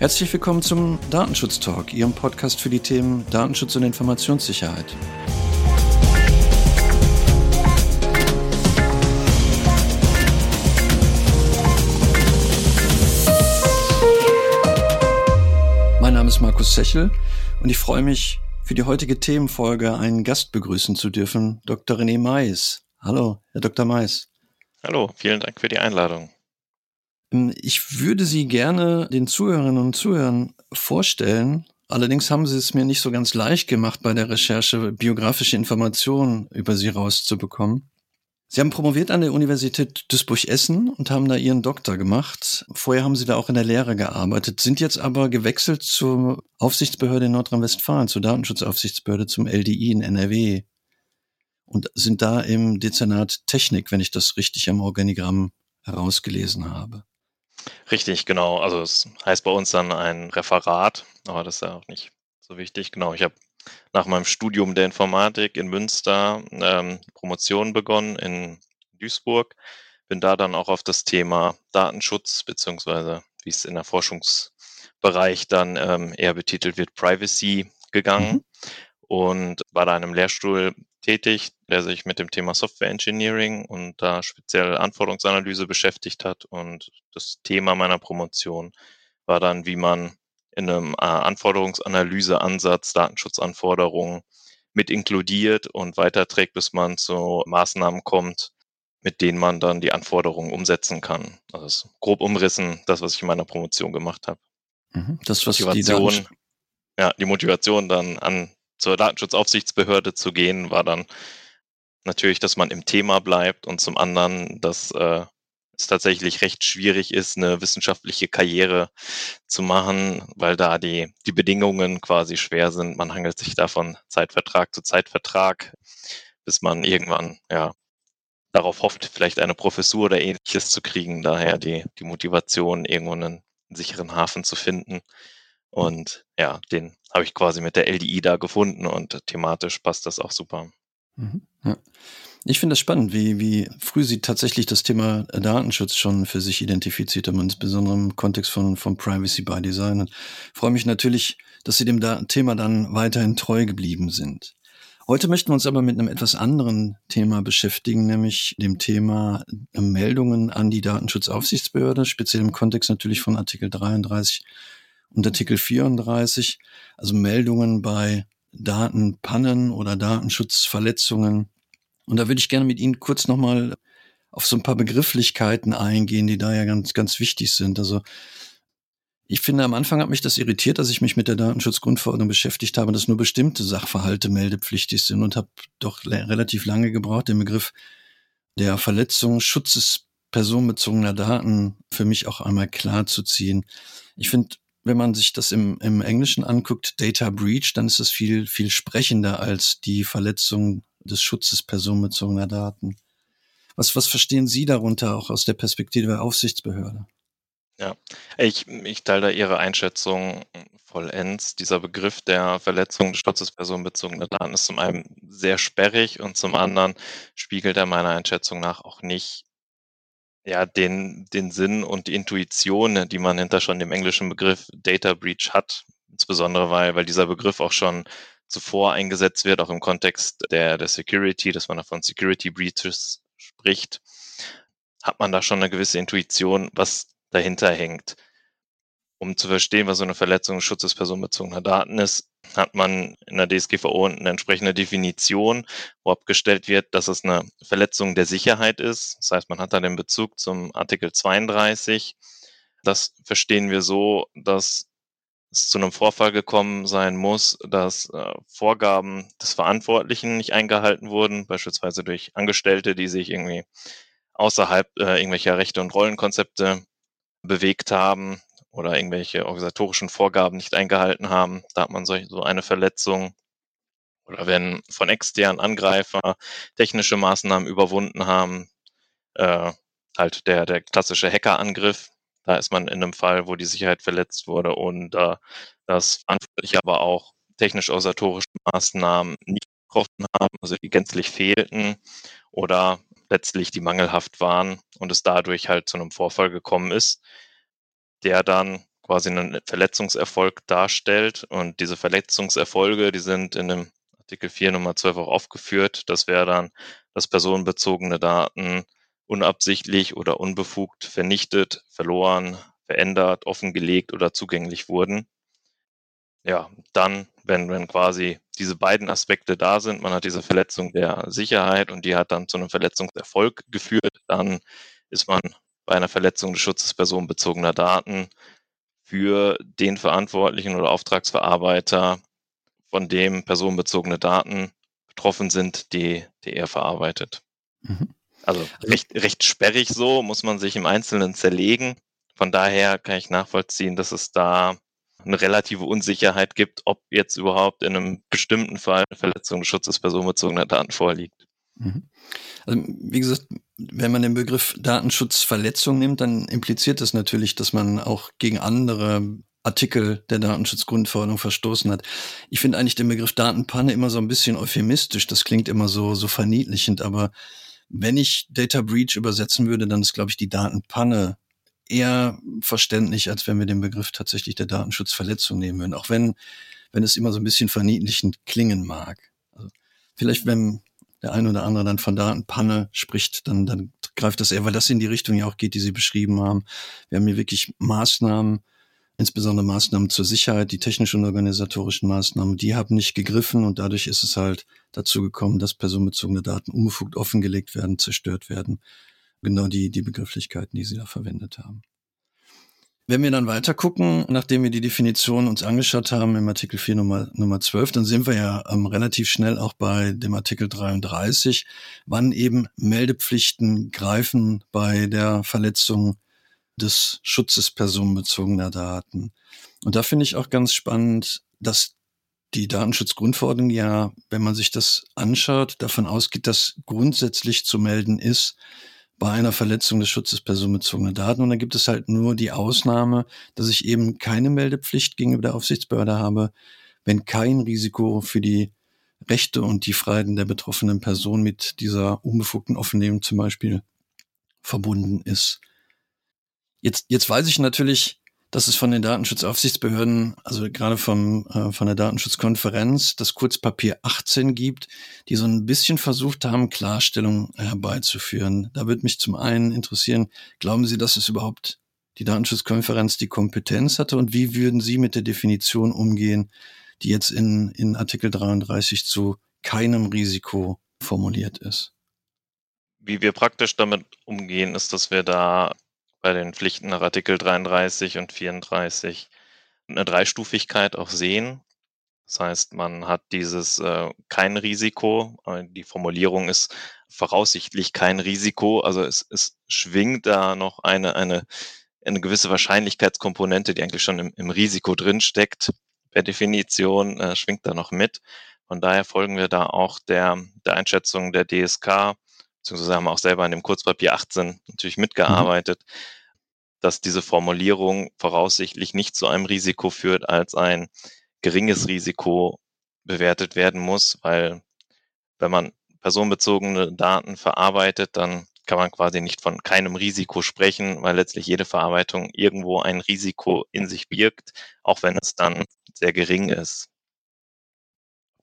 Herzlich willkommen zum Datenschutz Talk, Ihrem Podcast für die Themen Datenschutz und Informationssicherheit. Mein Name ist Markus Sechel und ich freue mich, für die heutige Themenfolge einen Gast begrüßen zu dürfen, Dr. René Mais. Hallo, Herr Dr. Mais. Hallo, vielen Dank für die Einladung. Ähm, ich würde Sie gerne den Zuhörerinnen und Zuhörern vorstellen. Allerdings haben Sie es mir nicht so ganz leicht gemacht, bei der Recherche biografische Informationen über Sie rauszubekommen. Sie haben promoviert an der Universität Duisburg-Essen und haben da Ihren Doktor gemacht. Vorher haben Sie da auch in der Lehre gearbeitet, sind jetzt aber gewechselt zur Aufsichtsbehörde in Nordrhein-Westfalen, zur Datenschutzaufsichtsbehörde, zum LDI in NRW und sind da im Dezernat Technik, wenn ich das richtig am Organigramm herausgelesen habe. Richtig, genau. Also es heißt bei uns dann ein Referat, aber das ist ja auch nicht so wichtig. Genau, ich habe nach meinem Studium der Informatik in Münster ähm, Promotion begonnen in Duisburg, bin da dann auch auf das Thema Datenschutz beziehungsweise wie es in der Forschungsbereich dann ähm, eher betitelt wird, Privacy gegangen mhm. und war da in einem Lehrstuhl tätig, der sich mit dem Thema Software Engineering und da speziell Anforderungsanalyse beschäftigt hat. Und das Thema meiner Promotion war dann, wie man in einem äh, Anforderungsanalyseansatz Datenschutzanforderungen mit inkludiert und weiterträgt, bis man zu Maßnahmen kommt, mit denen man dann die Anforderungen umsetzen kann. Also das ist grob umrissen, das, was ich in meiner Promotion gemacht habe. Mhm. Das, was Motivation, die ja, die Motivation dann an zur Datenschutzaufsichtsbehörde zu gehen, war dann natürlich, dass man im Thema bleibt und zum anderen, dass äh, es tatsächlich recht schwierig ist, eine wissenschaftliche Karriere zu machen, weil da die, die Bedingungen quasi schwer sind. Man hangelt sich da von Zeitvertrag zu Zeitvertrag, bis man irgendwann, ja, darauf hofft, vielleicht eine Professur oder ähnliches zu kriegen. Daher die, die Motivation, irgendwo einen sicheren Hafen zu finden. Und ja, den habe ich quasi mit der LDI da gefunden und thematisch passt das auch super. Mhm, ja. Ich finde es spannend, wie, wie früh Sie tatsächlich das Thema Datenschutz schon für sich identifiziert haben, insbesondere im Kontext von, von Privacy by Design. Und freue mich natürlich, dass Sie dem Thema dann weiterhin treu geblieben sind. Heute möchten wir uns aber mit einem etwas anderen Thema beschäftigen, nämlich dem Thema Meldungen an die Datenschutzaufsichtsbehörde, speziell im Kontext natürlich von Artikel 33 und Artikel 34, also Meldungen bei Datenpannen oder Datenschutzverletzungen. Und da würde ich gerne mit Ihnen kurz nochmal auf so ein paar Begrifflichkeiten eingehen, die da ja ganz, ganz wichtig sind. Also ich finde, am Anfang hat mich das irritiert, dass ich mich mit der Datenschutzgrundverordnung beschäftigt habe, dass nur bestimmte Sachverhalte meldepflichtig sind und habe doch relativ lange gebraucht, den Begriff der Verletzung Schutzes personenbezogener Daten für mich auch einmal klar zu ziehen. Ich finde, wenn man sich das im, im Englischen anguckt, Data Breach, dann ist es viel, viel sprechender als die Verletzung des Schutzes personenbezogener Daten. Was, was verstehen Sie darunter auch aus der Perspektive der Aufsichtsbehörde? Ja, ich, ich teile da Ihre Einschätzung vollends. Dieser Begriff der Verletzung des Schutzes personenbezogener Daten ist zum einen sehr sperrig und zum anderen spiegelt er meiner Einschätzung nach auch nicht ja, den, den Sinn und die Intuition, die man hinter schon dem englischen Begriff Data Breach hat, insbesondere weil, weil dieser Begriff auch schon zuvor eingesetzt wird, auch im Kontext der, der Security, dass man da von Security Breaches spricht, hat man da schon eine gewisse Intuition, was dahinter hängt. Um zu verstehen, was so eine Verletzung des personenbezogener Daten ist, hat man in der DSGVO eine entsprechende Definition, wo abgestellt wird, dass es eine Verletzung der Sicherheit ist. Das heißt, man hat da den Bezug zum Artikel 32. Das verstehen wir so, dass es zu einem Vorfall gekommen sein muss, dass äh, Vorgaben des Verantwortlichen nicht eingehalten wurden, beispielsweise durch Angestellte, die sich irgendwie außerhalb äh, irgendwelcher Rechte und Rollenkonzepte bewegt haben oder irgendwelche organisatorischen Vorgaben nicht eingehalten haben. Da hat man so, so eine Verletzung. Oder wenn von externen Angreifer technische Maßnahmen überwunden haben, äh, halt der, der klassische Hackerangriff. Da ist man in einem Fall, wo die Sicherheit verletzt wurde und äh, das verantwortlich aber auch technisch-organisatorische Maßnahmen nicht getroffen haben, also die gänzlich fehlten oder letztlich die mangelhaft waren und es dadurch halt zu einem Vorfall gekommen ist, der dann quasi einen Verletzungserfolg darstellt. Und diese Verletzungserfolge, die sind in dem Artikel 4 Nummer 12 auch aufgeführt. Das wäre dann, dass personenbezogene Daten unabsichtlich oder unbefugt vernichtet, verloren, verändert, offengelegt oder zugänglich wurden. Ja, dann, wenn, wenn quasi diese beiden Aspekte da sind, man hat diese Verletzung der Sicherheit und die hat dann zu einem Verletzungserfolg geführt, dann ist man bei einer Verletzung des Schutzes personenbezogener Daten für den Verantwortlichen oder Auftragsverarbeiter, von dem personenbezogene Daten betroffen sind, die, die er verarbeitet. Mhm. Also, also recht, recht sperrig so, muss man sich im Einzelnen zerlegen. Von daher kann ich nachvollziehen, dass es da eine relative Unsicherheit gibt, ob jetzt überhaupt in einem bestimmten Fall eine Verletzung des Schutzes personenbezogener Daten vorliegt. Mhm. Also, wie gesagt, wenn man den Begriff Datenschutzverletzung nimmt, dann impliziert das natürlich, dass man auch gegen andere Artikel der Datenschutzgrundverordnung verstoßen hat. Ich finde eigentlich den Begriff Datenpanne immer so ein bisschen euphemistisch. Das klingt immer so, so verniedlichend, aber wenn ich Data Breach übersetzen würde, dann ist, glaube ich, die Datenpanne eher verständlich, als wenn wir den Begriff tatsächlich der Datenschutzverletzung nehmen würden. Auch wenn, wenn es immer so ein bisschen verniedlichend klingen mag. Also vielleicht, wenn der eine oder andere dann von Datenpanne spricht, dann, dann greift das eher, weil das in die Richtung ja auch geht, die Sie beschrieben haben. Wir haben hier wirklich Maßnahmen, insbesondere Maßnahmen zur Sicherheit, die technischen und organisatorischen Maßnahmen, die haben nicht gegriffen und dadurch ist es halt dazu gekommen, dass personenbezogene Daten unbefugt offengelegt werden, zerstört werden. Genau die, die Begrifflichkeiten, die Sie da verwendet haben. Wenn wir dann weiter gucken, nachdem wir die Definition uns angeschaut haben im Artikel 4 Nummer, Nummer 12, dann sind wir ja ähm, relativ schnell auch bei dem Artikel 33, wann eben Meldepflichten greifen bei der Verletzung des Schutzes personenbezogener Daten. Und da finde ich auch ganz spannend, dass die Datenschutzgrundverordnung ja, wenn man sich das anschaut, davon ausgeht, dass grundsätzlich zu melden ist, bei einer Verletzung des Schutzes personenbezogener Daten. Und da gibt es halt nur die Ausnahme, dass ich eben keine Meldepflicht gegenüber der Aufsichtsbehörde habe, wenn kein Risiko für die Rechte und die Freiheiten der betroffenen Person mit dieser unbefugten Offenlegung zum Beispiel verbunden ist. Jetzt, jetzt weiß ich natürlich, dass es von den Datenschutzaufsichtsbehörden, also gerade vom, äh, von der Datenschutzkonferenz, das Kurzpapier 18 gibt, die so ein bisschen versucht haben, Klarstellung herbeizuführen. Da würde mich zum einen interessieren, glauben Sie, dass es überhaupt die Datenschutzkonferenz die Kompetenz hatte und wie würden Sie mit der Definition umgehen, die jetzt in, in Artikel 33 zu keinem Risiko formuliert ist? Wie wir praktisch damit umgehen, ist, dass wir da bei den Pflichten nach Artikel 33 und 34 eine Dreistufigkeit auch sehen. Das heißt, man hat dieses äh, kein Risiko. Äh, die Formulierung ist voraussichtlich kein Risiko. Also es, es schwingt da noch eine, eine, eine gewisse Wahrscheinlichkeitskomponente, die eigentlich schon im, im Risiko drinsteckt. Per Definition äh, schwingt da noch mit. Von daher folgen wir da auch der, der Einschätzung der DSK, beziehungsweise haben auch selber an dem Kurzpapier 18 natürlich mhm. mitgearbeitet, mhm. dass diese Formulierung voraussichtlich nicht zu einem Risiko führt, als ein geringes Risiko bewertet werden muss, weil wenn man personenbezogene Daten verarbeitet, dann kann man quasi nicht von keinem Risiko sprechen, weil letztlich jede Verarbeitung irgendwo ein Risiko in sich birgt, auch wenn es dann sehr gering ist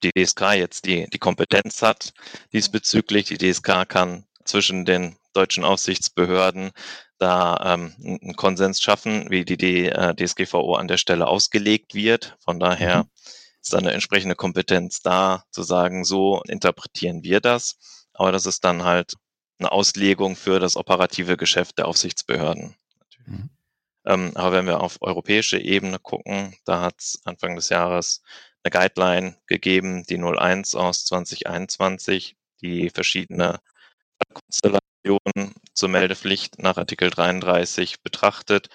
die DSK jetzt die, die Kompetenz hat diesbezüglich. Die DSK kann zwischen den deutschen Aufsichtsbehörden da ähm, einen Konsens schaffen, wie die, die äh, DSGVO an der Stelle ausgelegt wird. Von daher mhm. ist da eine entsprechende Kompetenz da, zu sagen, so interpretieren wir das. Aber das ist dann halt eine Auslegung für das operative Geschäft der Aufsichtsbehörden. Mhm. Ähm, aber wenn wir auf europäische Ebene gucken, da hat es Anfang des Jahres eine Guideline gegeben, die 01 aus 2021, die verschiedene Konstellationen zur Meldepflicht nach Artikel 33 betrachtet.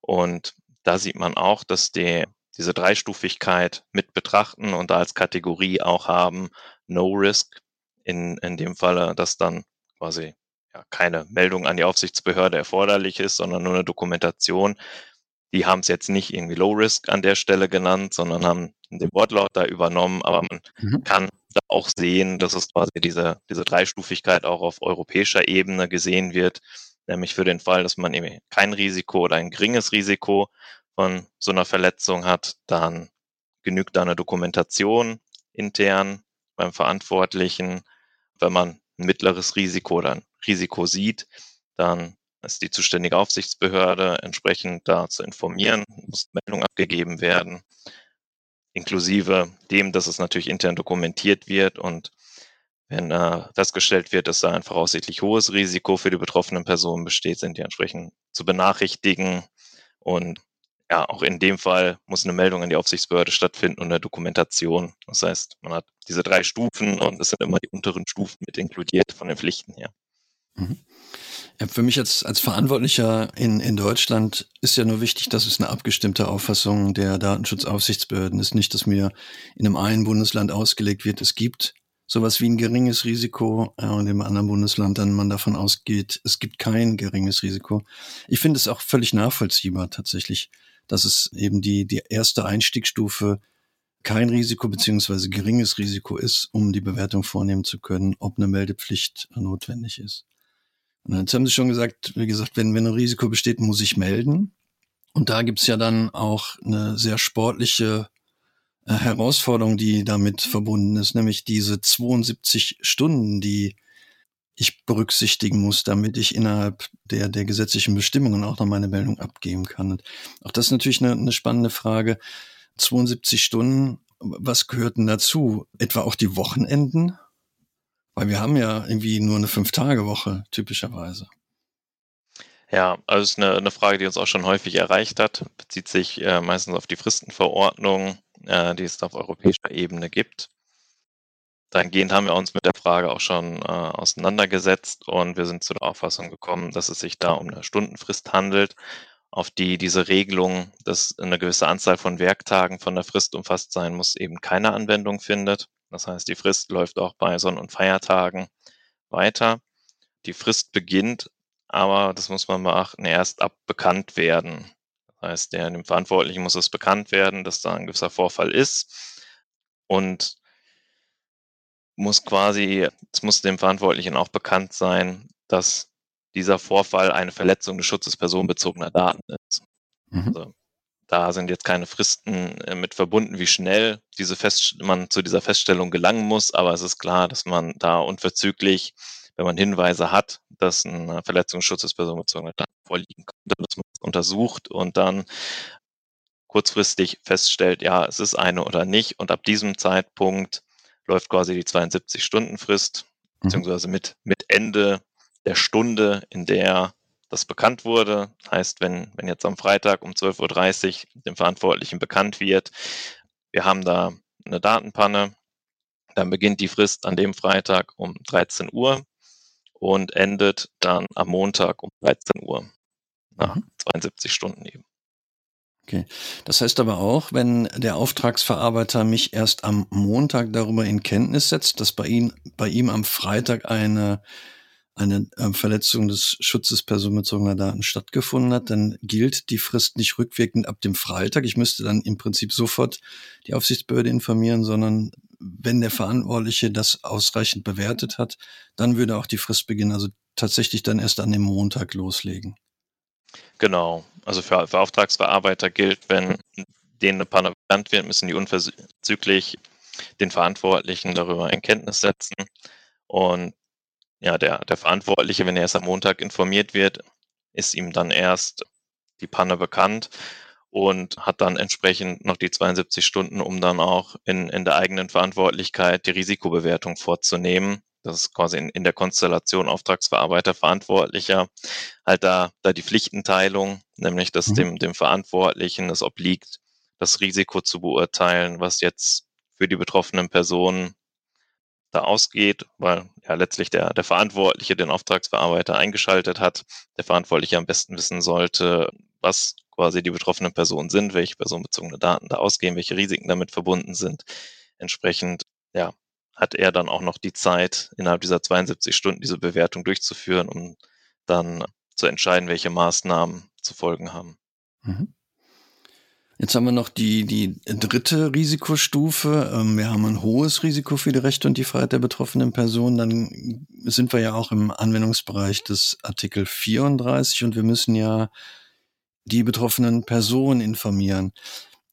Und da sieht man auch, dass die, diese Dreistufigkeit mit betrachten und da als Kategorie auch haben No Risk, in, in dem Falle, dass dann quasi ja, keine Meldung an die Aufsichtsbehörde erforderlich ist, sondern nur eine Dokumentation, die haben es jetzt nicht irgendwie Low Risk an der Stelle genannt, sondern haben den Wortlaut da übernommen, aber man mhm. kann da auch sehen, dass es quasi diese, diese Dreistufigkeit auch auf europäischer Ebene gesehen wird, nämlich für den Fall, dass man eben kein Risiko oder ein geringes Risiko von so einer Verletzung hat, dann genügt da eine Dokumentation intern beim Verantwortlichen. Wenn man ein mittleres Risiko oder ein Risiko sieht, dann ist die zuständige Aufsichtsbehörde entsprechend da zu informieren, muss Meldung abgegeben werden, inklusive dem, dass es natürlich intern dokumentiert wird und wenn äh, festgestellt wird, dass da ein voraussichtlich hohes Risiko für die betroffenen Personen besteht, sind die entsprechend zu benachrichtigen. Und ja, auch in dem Fall muss eine Meldung an die Aufsichtsbehörde stattfinden und eine Dokumentation. Das heißt, man hat diese drei Stufen und es sind immer die unteren Stufen mit inkludiert von den Pflichten her. Mhm. Ja, für mich als, als Verantwortlicher in, in Deutschland ist ja nur wichtig, dass es eine abgestimmte Auffassung der Datenschutzaufsichtsbehörden ist. Nicht, dass mir in einem einen Bundesland ausgelegt wird, es gibt sowas wie ein geringes Risiko äh, und im anderen Bundesland dann man davon ausgeht, es gibt kein geringes Risiko. Ich finde es auch völlig nachvollziehbar tatsächlich, dass es eben die, die erste Einstiegsstufe kein Risiko beziehungsweise geringes Risiko ist, um die Bewertung vornehmen zu können, ob eine Meldepflicht notwendig ist. Und jetzt haben Sie schon gesagt, wie gesagt, wenn, wenn ein Risiko besteht, muss ich melden. Und da gibt's ja dann auch eine sehr sportliche äh, Herausforderung, die damit verbunden ist, nämlich diese 72 Stunden, die ich berücksichtigen muss, damit ich innerhalb der, der gesetzlichen Bestimmungen auch noch meine Meldung abgeben kann. Und auch das ist natürlich eine, eine spannende Frage. 72 Stunden, was gehört denn dazu? Etwa auch die Wochenenden? Weil wir haben ja irgendwie nur eine Fünf-Tage-Woche, typischerweise. Ja, also ist eine, eine, Frage, die uns auch schon häufig erreicht hat, bezieht sich äh, meistens auf die Fristenverordnung, äh, die es auf europäischer Ebene gibt. Dahingehend haben wir uns mit der Frage auch schon äh, auseinandergesetzt und wir sind zu der Auffassung gekommen, dass es sich da um eine Stundenfrist handelt, auf die diese Regelung, dass eine gewisse Anzahl von Werktagen von der Frist umfasst sein muss, eben keine Anwendung findet. Das heißt, die Frist läuft auch bei Sonn- und Feiertagen weiter. Die Frist beginnt, aber das muss man beachten, erst ab bekannt werden. Das heißt, der, dem Verantwortlichen muss es bekannt werden, dass da ein gewisser Vorfall ist. Und muss quasi, es muss dem Verantwortlichen auch bekannt sein, dass dieser Vorfall eine Verletzung des Schutzes personenbezogener Daten ist. Mhm. Also, da sind jetzt keine Fristen äh, mit verbunden, wie schnell diese Fest man zu dieser Feststellung gelangen muss, aber es ist klar, dass man da unverzüglich, wenn man Hinweise hat, dass eine Verletzung des Schutzes personenbezogener Daten vorliegen könnte, dass man es untersucht und dann kurzfristig feststellt, ja, es ist eine oder nicht. Und ab diesem Zeitpunkt läuft quasi die 72-Stunden-Frist, mhm. beziehungsweise mit, mit Ende der Stunde, in der das bekannt wurde. Heißt, wenn, wenn jetzt am Freitag um 12.30 Uhr dem Verantwortlichen bekannt wird, wir haben da eine Datenpanne, dann beginnt die Frist an dem Freitag um 13 Uhr und endet dann am Montag um 13 Uhr. Nach mhm. 72 Stunden eben. Okay. Das heißt aber auch, wenn der Auftragsverarbeiter mich erst am Montag darüber in Kenntnis setzt, dass bei ihm, bei ihm am Freitag eine, eine äh, Verletzung des Schutzes personenbezogener Daten stattgefunden hat, dann gilt die Frist nicht rückwirkend ab dem Freitag. Ich müsste dann im Prinzip sofort die Aufsichtsbehörde informieren, sondern wenn der Verantwortliche das ausreichend bewertet hat, dann würde auch die Frist beginnen. Also tatsächlich dann erst an dem Montag loslegen. Genau. Also für, für Auftragsverarbeiter gilt, wenn denen eine Panne bekannt wird, müssen die unverzüglich den Verantwortlichen darüber in Kenntnis setzen. Und ja, der, der Verantwortliche, wenn er erst am Montag informiert wird, ist ihm dann erst die Panne bekannt und hat dann entsprechend noch die 72 Stunden, um dann auch in, in der eigenen Verantwortlichkeit die Risikobewertung vorzunehmen das ist quasi in, in der Konstellation Auftragsverarbeiter, Verantwortlicher, halt da, da die Pflichtenteilung, nämlich dass mhm. dem, dem Verantwortlichen es obliegt, das Risiko zu beurteilen, was jetzt für die betroffenen Personen da ausgeht, weil ja letztlich der, der Verantwortliche den Auftragsverarbeiter eingeschaltet hat, der Verantwortliche am besten wissen sollte, was quasi die betroffenen Personen sind, welche personenbezogene Daten da ausgehen, welche Risiken damit verbunden sind. Entsprechend ja, hat er dann auch noch die Zeit, innerhalb dieser 72 Stunden diese Bewertung durchzuführen, um dann zu entscheiden, welche Maßnahmen zu folgen haben. Mhm. Jetzt haben wir noch die, die dritte Risikostufe. Ähm, wir haben ein hohes Risiko für die Rechte und die Freiheit der betroffenen Person. Dann sind wir ja auch im Anwendungsbereich des Artikel 34 und wir müssen ja die betroffenen Personen informieren.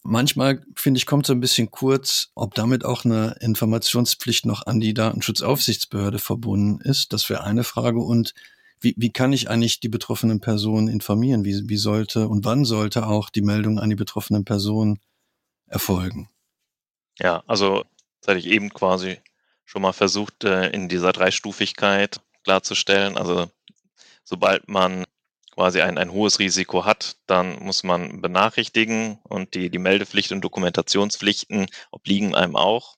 Manchmal, finde ich, kommt so ein bisschen kurz, ob damit auch eine Informationspflicht noch an die Datenschutzaufsichtsbehörde verbunden ist. Das wäre eine Frage. Und wie, wie kann ich eigentlich die betroffenen Personen informieren? Wie, wie sollte und wann sollte auch die Meldung an die betroffenen Personen erfolgen? Ja, also das hatte ich eben quasi schon mal versucht, äh, in dieser Dreistufigkeit klarzustellen. Also sobald man quasi ein, ein hohes Risiko hat, dann muss man benachrichtigen und die, die Meldepflicht und Dokumentationspflichten obliegen einem auch.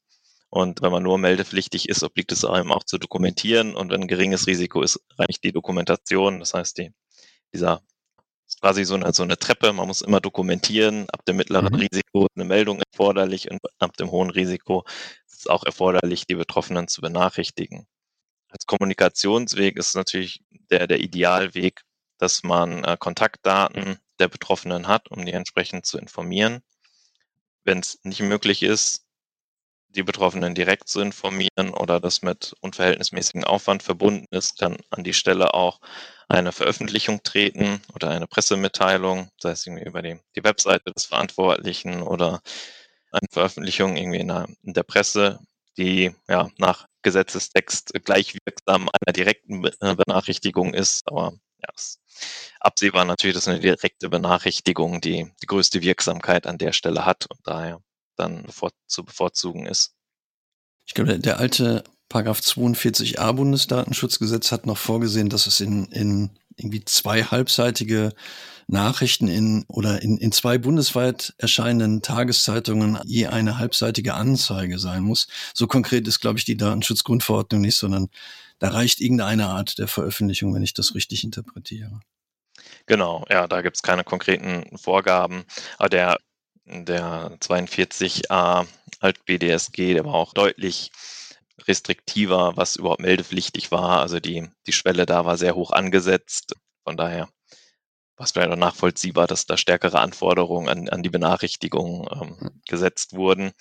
Und wenn man nur meldepflichtig ist, obliegt es einem auch zu dokumentieren. Und wenn ein geringes Risiko ist, reicht die Dokumentation. Das heißt, die, dieser quasi so eine, so eine Treppe. Man muss immer dokumentieren. Ab dem mittleren mhm. Risiko ist eine Meldung erforderlich und ab dem hohen Risiko ist es auch erforderlich, die Betroffenen zu benachrichtigen. Als Kommunikationsweg ist natürlich der, der Idealweg, dass man äh, Kontaktdaten der Betroffenen hat, um die entsprechend zu informieren. Wenn es nicht möglich ist, die Betroffenen direkt zu informieren oder das mit unverhältnismäßigem Aufwand verbunden ist, kann an die Stelle auch eine Veröffentlichung treten oder eine Pressemitteilung, sei es irgendwie über die, die Webseite des Verantwortlichen oder eine Veröffentlichung irgendwie in der, in der Presse, die ja nach Gesetzestext gleichwirksam einer direkten äh, Benachrichtigung ist. Aber ja, ist absehbar natürlich, dass eine direkte Benachrichtigung die, die größte Wirksamkeit an der Stelle hat und daher dann zu bevorzugen ist. Ich glaube, der alte Paragraph 42a Bundesdatenschutzgesetz hat noch vorgesehen, dass es in, in irgendwie zwei halbseitige Nachrichten in oder in, in zwei bundesweit erscheinenden Tageszeitungen je eine halbseitige Anzeige sein muss. So konkret ist, glaube ich, die Datenschutzgrundverordnung nicht, sondern da reicht irgendeine Art der Veröffentlichung, wenn ich das richtig interpretiere. Genau, ja, da gibt es keine konkreten Vorgaben. Aber der der 42a Alt BDSG, der war auch deutlich restriktiver, was überhaupt meldepflichtig war. Also die, die Schwelle da war sehr hoch angesetzt. Von daher war es vielleicht auch nachvollziehbar, dass da stärkere Anforderungen an, an die Benachrichtigung ähm, hm. gesetzt wurden.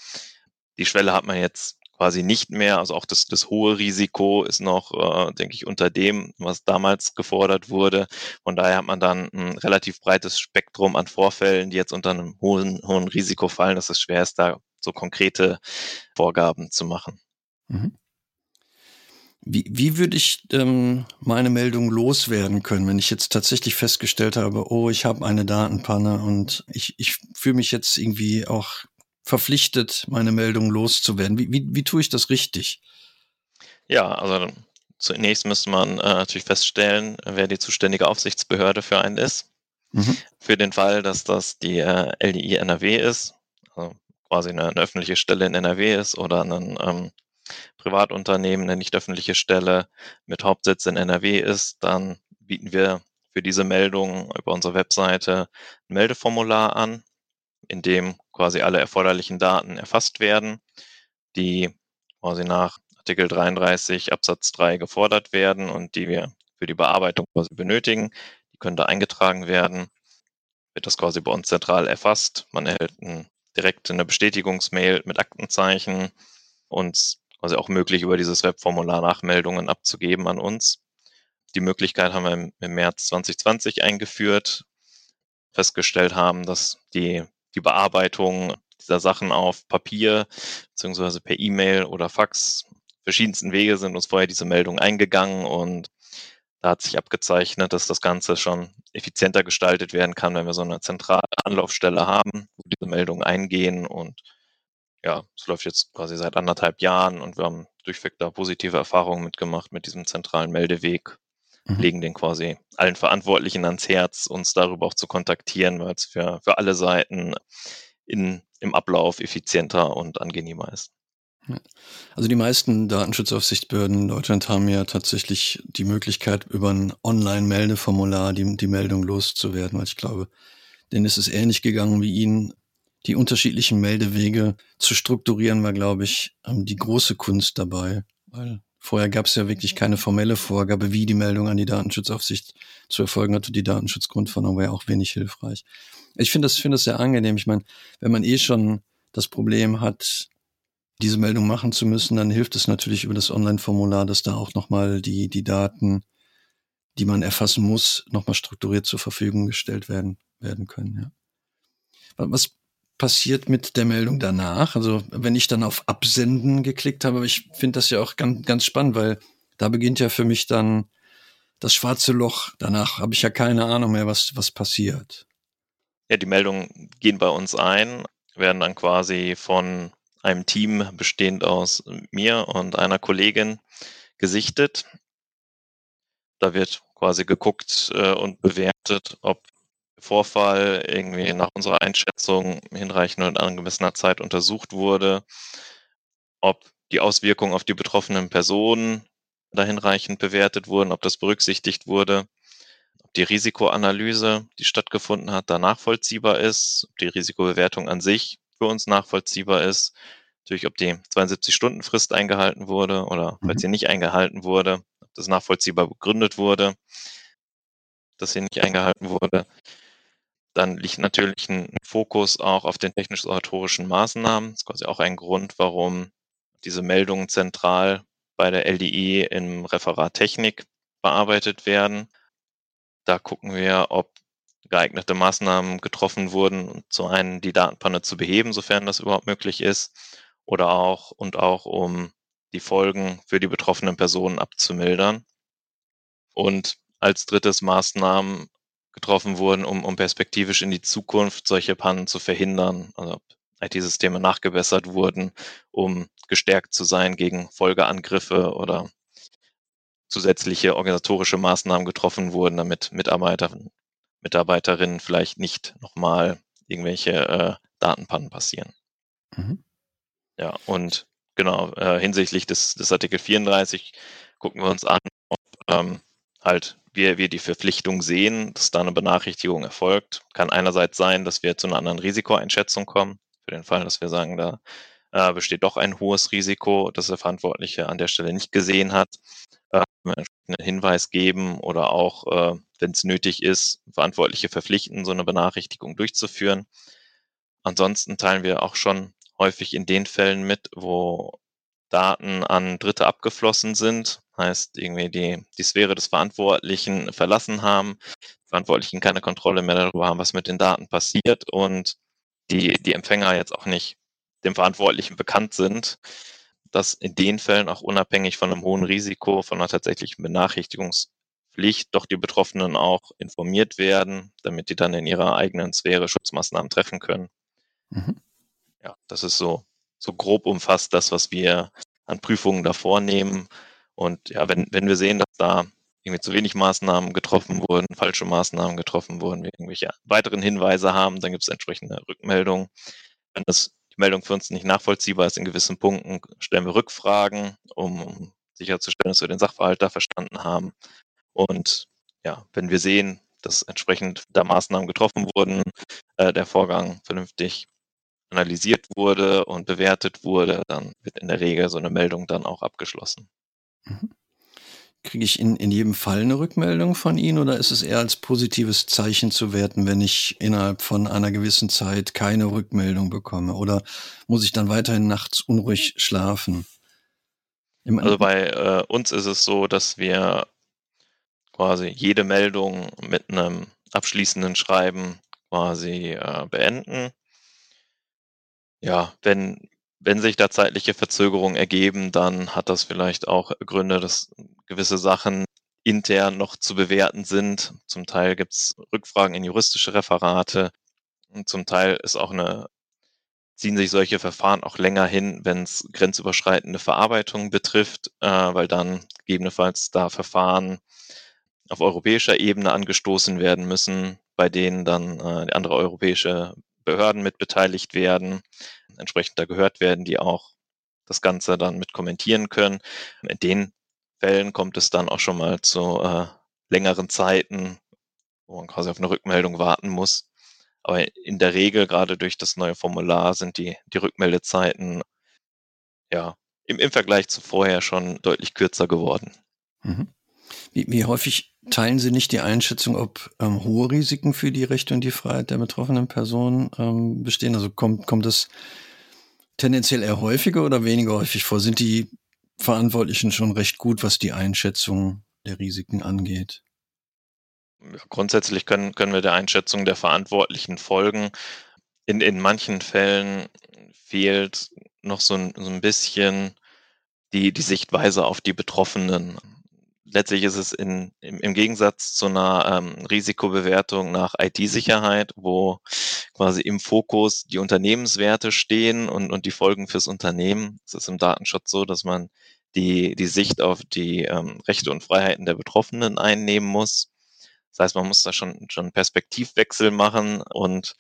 Die Schwelle hat man jetzt quasi nicht mehr. Also auch das, das hohe Risiko ist noch, äh, denke ich, unter dem, was damals gefordert wurde. Von daher hat man dann ein relativ breites Spektrum an Vorfällen, die jetzt unter einem hohen, hohen Risiko fallen, dass es schwer ist, da so konkrete Vorgaben zu machen. Mhm. Wie, wie würde ich ähm, meine Meldung loswerden können, wenn ich jetzt tatsächlich festgestellt habe, oh, ich habe eine Datenpanne und ich, ich fühle mich jetzt irgendwie auch verpflichtet, meine Meldung loszuwerden. Wie, wie, wie tue ich das richtig? Ja, also zunächst müsste man äh, natürlich feststellen, wer die zuständige Aufsichtsbehörde für einen ist. Mhm. Für den Fall, dass das die äh, LDI NRW ist, also quasi eine, eine, öffentliche Stelle in NRW ist oder ein ähm, Privatunternehmen, eine nicht öffentliche Stelle mit Hauptsitz in NRW ist, dann bieten wir für diese Meldung über unsere Webseite ein Meldeformular an in dem quasi alle erforderlichen Daten erfasst werden, die quasi nach Artikel 33 Absatz 3 gefordert werden und die wir für die Bearbeitung quasi benötigen. Die können da eingetragen werden. Wird das quasi bei uns zentral erfasst. Man erhält ein, direkt eine Bestätigungsmail mit Aktenzeichen und quasi auch möglich über dieses Webformular Nachmeldungen abzugeben an uns. Die Möglichkeit haben wir im, im März 2020 eingeführt, festgestellt haben, dass die die Bearbeitung dieser Sachen auf Papier beziehungsweise per E-Mail oder Fax. Verschiedensten Wege sind uns vorher diese Meldung eingegangen und da hat sich abgezeichnet, dass das Ganze schon effizienter gestaltet werden kann, wenn wir so eine zentrale Anlaufstelle haben, wo diese Meldungen eingehen. Und ja, es läuft jetzt quasi seit anderthalb Jahren und wir haben durchweg da positive Erfahrungen mitgemacht mit diesem zentralen Meldeweg mhm. legen den quasi allen Verantwortlichen ans Herz, uns darüber auch zu kontaktieren, weil es für, für alle Seiten in, im Ablauf effizienter und angenehmer ist. Also die meisten Datenschutzaufsichtsbehörden in Deutschland haben ja tatsächlich die Möglichkeit, über ein Online-Meldeformular die, die Meldung loszuwerden, weil ich glaube, denen ist es ähnlich gegangen wie Ihnen. Die unterschiedlichen Meldewege zu strukturieren war, glaube ich, die große Kunst dabei, weil Vorher gab es ja wirklich keine formelle Vorgabe, wie die Meldung an die Datenschutzaufsicht zu erfolgen hat. Und die Datenschutzgrundverordnung war ja auch wenig hilfreich. Ich finde das, finde das sehr angenehm. Ich meine, wenn man eh schon das Problem hat, diese Meldung machen zu müssen, dann hilft es natürlich über das Online-Formular, dass da auch nochmal die, die Daten, die man erfassen muss, nochmal strukturiert zur Verfügung gestellt werden, werden können. Ja. Was passiert mit der Meldung danach? Also wenn ich dann auf Absenden geklickt habe, ich finde das ja auch ganz, ganz spannend, weil da beginnt ja für mich dann das schwarze Loch. Danach habe ich ja keine Ahnung mehr, was, was passiert. Ja, die Meldungen gehen bei uns ein, werden dann quasi von einem Team bestehend aus mir und einer Kollegin gesichtet. Da wird quasi geguckt äh, und bewertet, ob Vorfall irgendwie nach unserer Einschätzung hinreichend und angemessener Zeit untersucht wurde, ob die Auswirkungen auf die betroffenen Personen da hinreichend bewertet wurden, ob das berücksichtigt wurde, ob die Risikoanalyse, die stattgefunden hat, da nachvollziehbar ist, ob die Risikobewertung an sich für uns nachvollziehbar ist, natürlich, ob die 72-Stunden-Frist eingehalten wurde oder mhm. falls sie nicht eingehalten wurde, ob das nachvollziehbar begründet wurde, dass sie nicht eingehalten wurde. Dann liegt natürlich ein Fokus auch auf den technisch-oratorischen Maßnahmen. Das ist quasi auch ein Grund, warum diese Meldungen zentral bei der LDI im Referat Technik bearbeitet werden. Da gucken wir, ob geeignete Maßnahmen getroffen wurden, um zu einen die Datenpanne zu beheben, sofern das überhaupt möglich ist, oder auch und auch um die Folgen für die betroffenen Personen abzumildern. Und als drittes Maßnahmen getroffen wurden, um, um perspektivisch in die Zukunft solche Pannen zu verhindern. Also IT-Systeme nachgebessert wurden, um gestärkt zu sein gegen Folgeangriffe oder zusätzliche organisatorische Maßnahmen getroffen wurden, damit Mitarbeiter, Mitarbeiterinnen vielleicht nicht nochmal irgendwelche äh, Datenpannen passieren. Mhm. Ja, und genau, äh, hinsichtlich des, des Artikel 34 gucken wir uns an, ob ähm, halt wir, wir die Verpflichtung sehen, dass da eine Benachrichtigung erfolgt. Kann einerseits sein, dass wir zu einer anderen Risikoeinschätzung kommen, für den Fall, dass wir sagen, da äh, besteht doch ein hohes Risiko, das der Verantwortliche an der Stelle nicht gesehen hat, äh, einen Hinweis geben oder auch, äh, wenn es nötig ist, Verantwortliche verpflichten, so eine Benachrichtigung durchzuführen. Ansonsten teilen wir auch schon häufig in den Fällen mit, wo Daten an Dritte abgeflossen sind, heißt irgendwie die, die Sphäre des Verantwortlichen verlassen haben, Verantwortlichen keine Kontrolle mehr darüber haben, was mit den Daten passiert und die, die Empfänger jetzt auch nicht dem Verantwortlichen bekannt sind, dass in den Fällen auch unabhängig von einem hohen Risiko, von einer tatsächlichen Benachrichtigungspflicht, doch die Betroffenen auch informiert werden, damit die dann in ihrer eigenen Sphäre Schutzmaßnahmen treffen können. Mhm. Ja, das ist so, so grob umfasst das, was wir an Prüfungen da vornehmen. Und ja, wenn, wenn wir sehen, dass da irgendwie zu wenig Maßnahmen getroffen wurden, falsche Maßnahmen getroffen wurden, wir irgendwelche weiteren Hinweise haben, dann gibt es entsprechende Rückmeldungen. Wenn das die Meldung für uns nicht nachvollziehbar ist in gewissen Punkten, stellen wir Rückfragen, um, sicherzustellen, dass wir den Sachverhalt da verstanden haben. Und ja, wenn wir sehen, dass entsprechend da Maßnahmen getroffen wurden, äh, der Vorgang vernünftig analysiert wurde und bewertet wurde, dann wird in der Regel so eine Meldung dann auch abgeschlossen. Mhm. Kriege ich in, in jedem Fall eine Rückmeldung von Ihnen oder ist es eher als positives Zeichen zu werten, wenn ich innerhalb von einer gewissen Zeit keine Rückmeldung bekomme? Oder muss ich dann weiterhin nachts unruhig schlafen? Im also bei äh, uns ist es so, dass wir quasi jede Meldung mit einem abschließenden Schreiben quasi äh, beenden. Ja, wenn wenn sich da zeitliche Verzögerungen ergeben, dann hat das vielleicht auch Gründe, dass gewisse Sachen intern noch zu bewerten sind. Zum Teil gibt es Rückfragen in juristische Referate. Und zum Teil ist auch eine, ziehen sich solche Verfahren auch länger hin, wenn es grenzüberschreitende Verarbeitung betrifft, äh, weil dann gegebenenfalls da Verfahren auf europäischer Ebene angestoßen werden müssen, bei denen dann äh, andere europäische Behörden mit beteiligt werden entsprechend da gehört werden, die auch das Ganze dann mit kommentieren können. In den Fällen kommt es dann auch schon mal zu äh, längeren Zeiten, wo man quasi auf eine Rückmeldung warten muss. Aber in der Regel, gerade durch das neue Formular, sind die, die Rückmeldezeiten ja im, im Vergleich zu vorher schon deutlich kürzer geworden. Mhm. Wie, wie häufig teilen Sie nicht die Einschätzung, ob ähm, hohe Risiken für die Rechte und die Freiheit der betroffenen Person ähm, bestehen? Also kommt, kommt es tendenziell eher häufiger oder weniger häufig vor? Sind die Verantwortlichen schon recht gut, was die Einschätzung der Risiken angeht? grundsätzlich können, können wir der Einschätzung der Verantwortlichen folgen. In, in manchen Fällen fehlt noch so ein, so ein bisschen die, die Sichtweise auf die Betroffenen. Letztlich ist es in, im, im Gegensatz zu einer ähm, Risikobewertung nach IT-Sicherheit, wo quasi im Fokus die Unternehmenswerte stehen und, und die Folgen fürs Unternehmen. Es ist im Datenschutz so, dass man die, die Sicht auf die ähm, Rechte und Freiheiten der Betroffenen einnehmen muss. Das heißt, man muss da schon, schon einen Perspektivwechsel machen und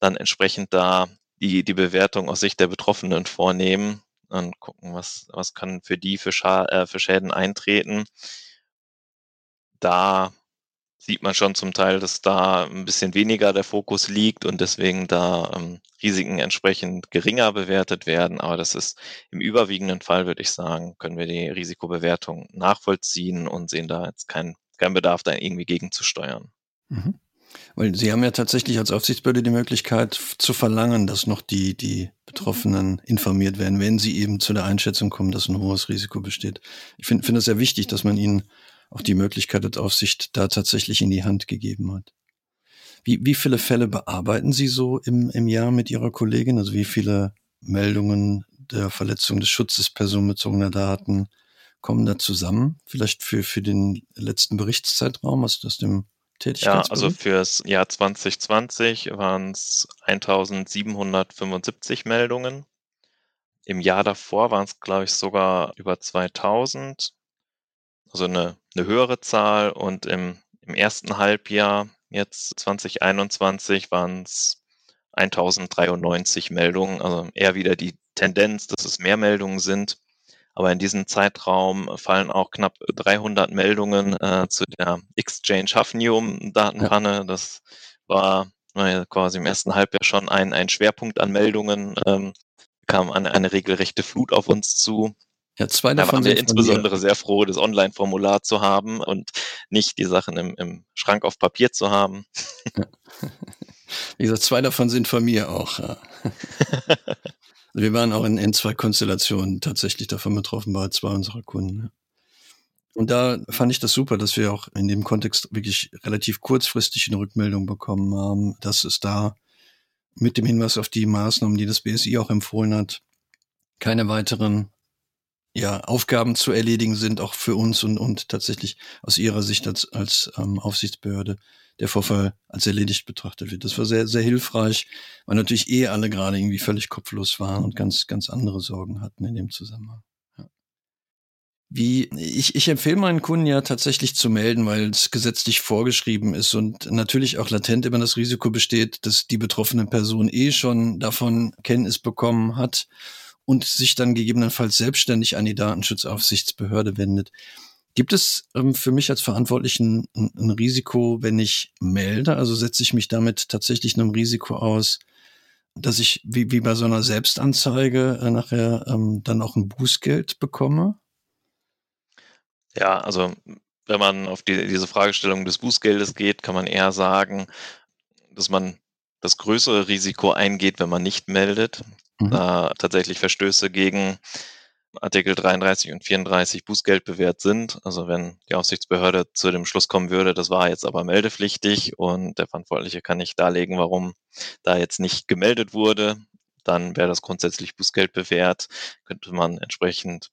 dann entsprechend da die, die Bewertung aus Sicht der Betroffenen vornehmen und gucken, was, was kann für die für, Scha äh, für Schäden eintreten. Da sieht man schon zum Teil, dass da ein bisschen weniger der Fokus liegt und deswegen da ähm, Risiken entsprechend geringer bewertet werden. Aber das ist im überwiegenden Fall, würde ich sagen, können wir die Risikobewertung nachvollziehen und sehen da jetzt keinen kein Bedarf, da irgendwie gegenzusteuern. Mhm. Weil Sie haben ja tatsächlich als Aufsichtsbehörde die Möglichkeit zu verlangen, dass noch die, die Betroffenen informiert werden, wenn sie eben zu der Einschätzung kommen, dass ein hohes Risiko besteht. Ich finde finde es sehr wichtig, dass man ihnen auch die Möglichkeit der Aufsicht da tatsächlich in die Hand gegeben hat. Wie, wie viele Fälle bearbeiten Sie so im, im Jahr mit Ihrer Kollegin? Also wie viele Meldungen der Verletzung des Schutzes personenbezogener Daten kommen da zusammen? Vielleicht für, für den letzten Berichtszeitraum aus, aus dem ja, also fürs Jahr 2020 waren es 1775 Meldungen. Im Jahr davor waren es, glaube ich, sogar über 2000, also eine, eine höhere Zahl. Und im, im ersten Halbjahr, jetzt 2021, waren es 1093 Meldungen, also eher wieder die Tendenz, dass es mehr Meldungen sind. Aber in diesem Zeitraum fallen auch knapp 300 Meldungen äh, zu der Exchange Hafnium Datenpanne. Ja. Das war naja, quasi im ersten Halbjahr schon ein, ein Schwerpunkt an Meldungen. Ähm, kam eine, eine regelrechte Flut auf uns zu. Ja, zwei davon da waren wir insbesondere sehr froh, das Online-Formular zu haben und nicht die Sachen im, im Schrank auf Papier zu haben. Ja. Wie gesagt, zwei davon sind von mir auch. Ja. Wir waren auch in, in zwei Konstellationen tatsächlich davon betroffen bei zwei unserer Kunden. Und da fand ich das super, dass wir auch in dem Kontext wirklich relativ kurzfristig eine Rückmeldung bekommen haben, dass es da mit dem Hinweis auf die Maßnahmen, die das BSI auch empfohlen hat, keine weiteren ja, Aufgaben zu erledigen sind, auch für uns und, und tatsächlich aus ihrer Sicht als, als ähm, Aufsichtsbehörde der Vorfall als erledigt betrachtet wird. Das war sehr, sehr hilfreich, weil natürlich eh alle gerade irgendwie völlig kopflos waren und ganz, ganz andere Sorgen hatten in dem Zusammenhang. Wie, ich, ich empfehle meinen Kunden ja tatsächlich zu melden, weil es gesetzlich vorgeschrieben ist und natürlich auch latent immer das Risiko besteht, dass die betroffene Person eh schon davon Kenntnis bekommen hat und sich dann gegebenenfalls selbstständig an die Datenschutzaufsichtsbehörde wendet. Gibt es ähm, für mich als Verantwortlichen ein, ein, Risiko, wenn ich melde? Also setze ich mich damit tatsächlich einem Risiko aus, dass ich wie, wie bei so einer Selbstanzeige äh, nachher ähm, dann auch ein Bußgeld bekomme? Ja, also wenn man auf die, diese Fragestellung des Bußgeldes geht, kann man eher sagen, dass man das größere Risiko eingeht, wenn man nicht meldet, mhm. da tatsächlich Verstöße gegen Artikel 33 und 34 Bußgeld bewährt sind. Also wenn die Aufsichtsbehörde zu dem Schluss kommen würde, das war jetzt aber meldepflichtig und der Verantwortliche kann nicht darlegen, warum da jetzt nicht gemeldet wurde, dann wäre das grundsätzlich Bußgeld bewährt, könnte man entsprechend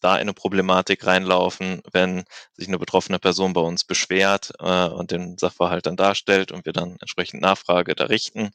da in eine Problematik reinlaufen, wenn sich eine betroffene Person bei uns beschwert äh, und den Sachverhalt dann darstellt und wir dann entsprechend Nachfrage da richten.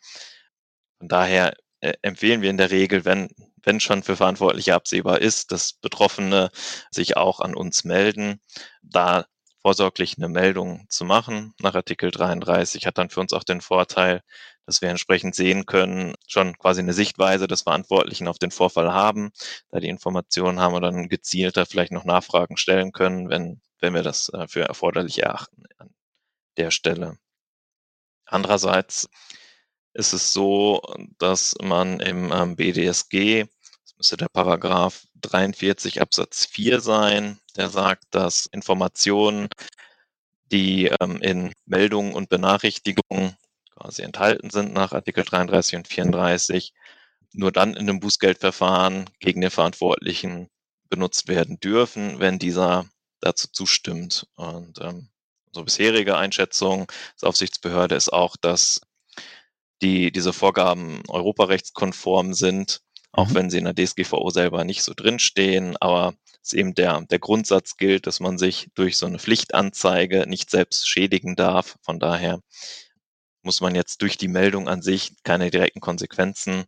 Von daher äh, empfehlen wir in der Regel, wenn wenn schon für Verantwortliche absehbar ist, dass Betroffene sich auch an uns melden. Da vorsorglich eine Meldung zu machen nach Artikel 33 hat dann für uns auch den Vorteil, dass wir entsprechend sehen können, schon quasi eine Sichtweise des Verantwortlichen auf den Vorfall haben, da die Informationen haben und dann gezielter vielleicht noch Nachfragen stellen können, wenn, wenn wir das äh, für erforderlich erachten an der Stelle. Andererseits ist es so, dass man im ähm, BDSG, das müsste der Paragraph 43 Absatz 4 sein, der sagt, dass Informationen, die ähm, in Meldungen und Benachrichtigungen quasi enthalten sind nach Artikel 33 und 34, nur dann in einem Bußgeldverfahren gegen den Verantwortlichen benutzt werden dürfen, wenn dieser dazu zustimmt. Und ähm, unsere bisherige Einschätzung als Aufsichtsbehörde ist auch, dass die, diese Vorgaben europarechtskonform sind, auch mhm. wenn sie in der DSGVO selber nicht so drinstehen, aber es eben der, der Grundsatz gilt, dass man sich durch so eine Pflichtanzeige nicht selbst schädigen darf. Von daher muss man jetzt durch die Meldung an sich keine direkten Konsequenzen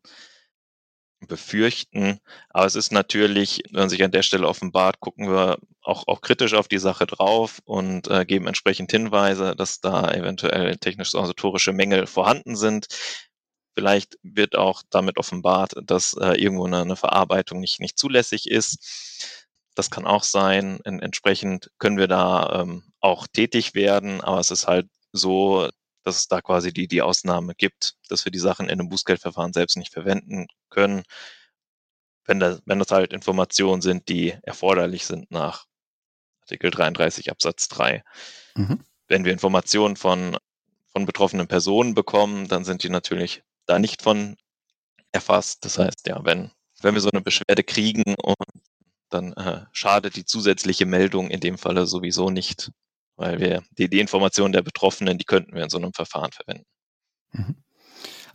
befürchten. Aber es ist natürlich, wenn man sich an der Stelle offenbart, gucken wir auch, auch kritisch auf die Sache drauf und äh, geben entsprechend Hinweise, dass da eventuell technisch-organisatorische Mängel vorhanden sind. Vielleicht wird auch damit offenbart, dass äh, irgendwo eine, eine Verarbeitung nicht, nicht zulässig ist. Das kann auch sein. En entsprechend können wir da ähm, auch tätig werden, aber es ist halt so, dass es da quasi die, die Ausnahme gibt, dass wir die Sachen in einem Bußgeldverfahren selbst nicht verwenden können, wenn das, wenn das halt Informationen sind, die erforderlich sind nach Artikel 33 Absatz 3. Mhm. Wenn wir Informationen von, von betroffenen Personen bekommen, dann sind die natürlich da nicht von erfasst. Das heißt, ja, wenn, wenn wir so eine Beschwerde kriegen und dann äh, schadet die zusätzliche Meldung in dem Falle sowieso nicht, weil wir die, die Informationen der Betroffenen, die könnten wir in so einem Verfahren verwenden. Mhm.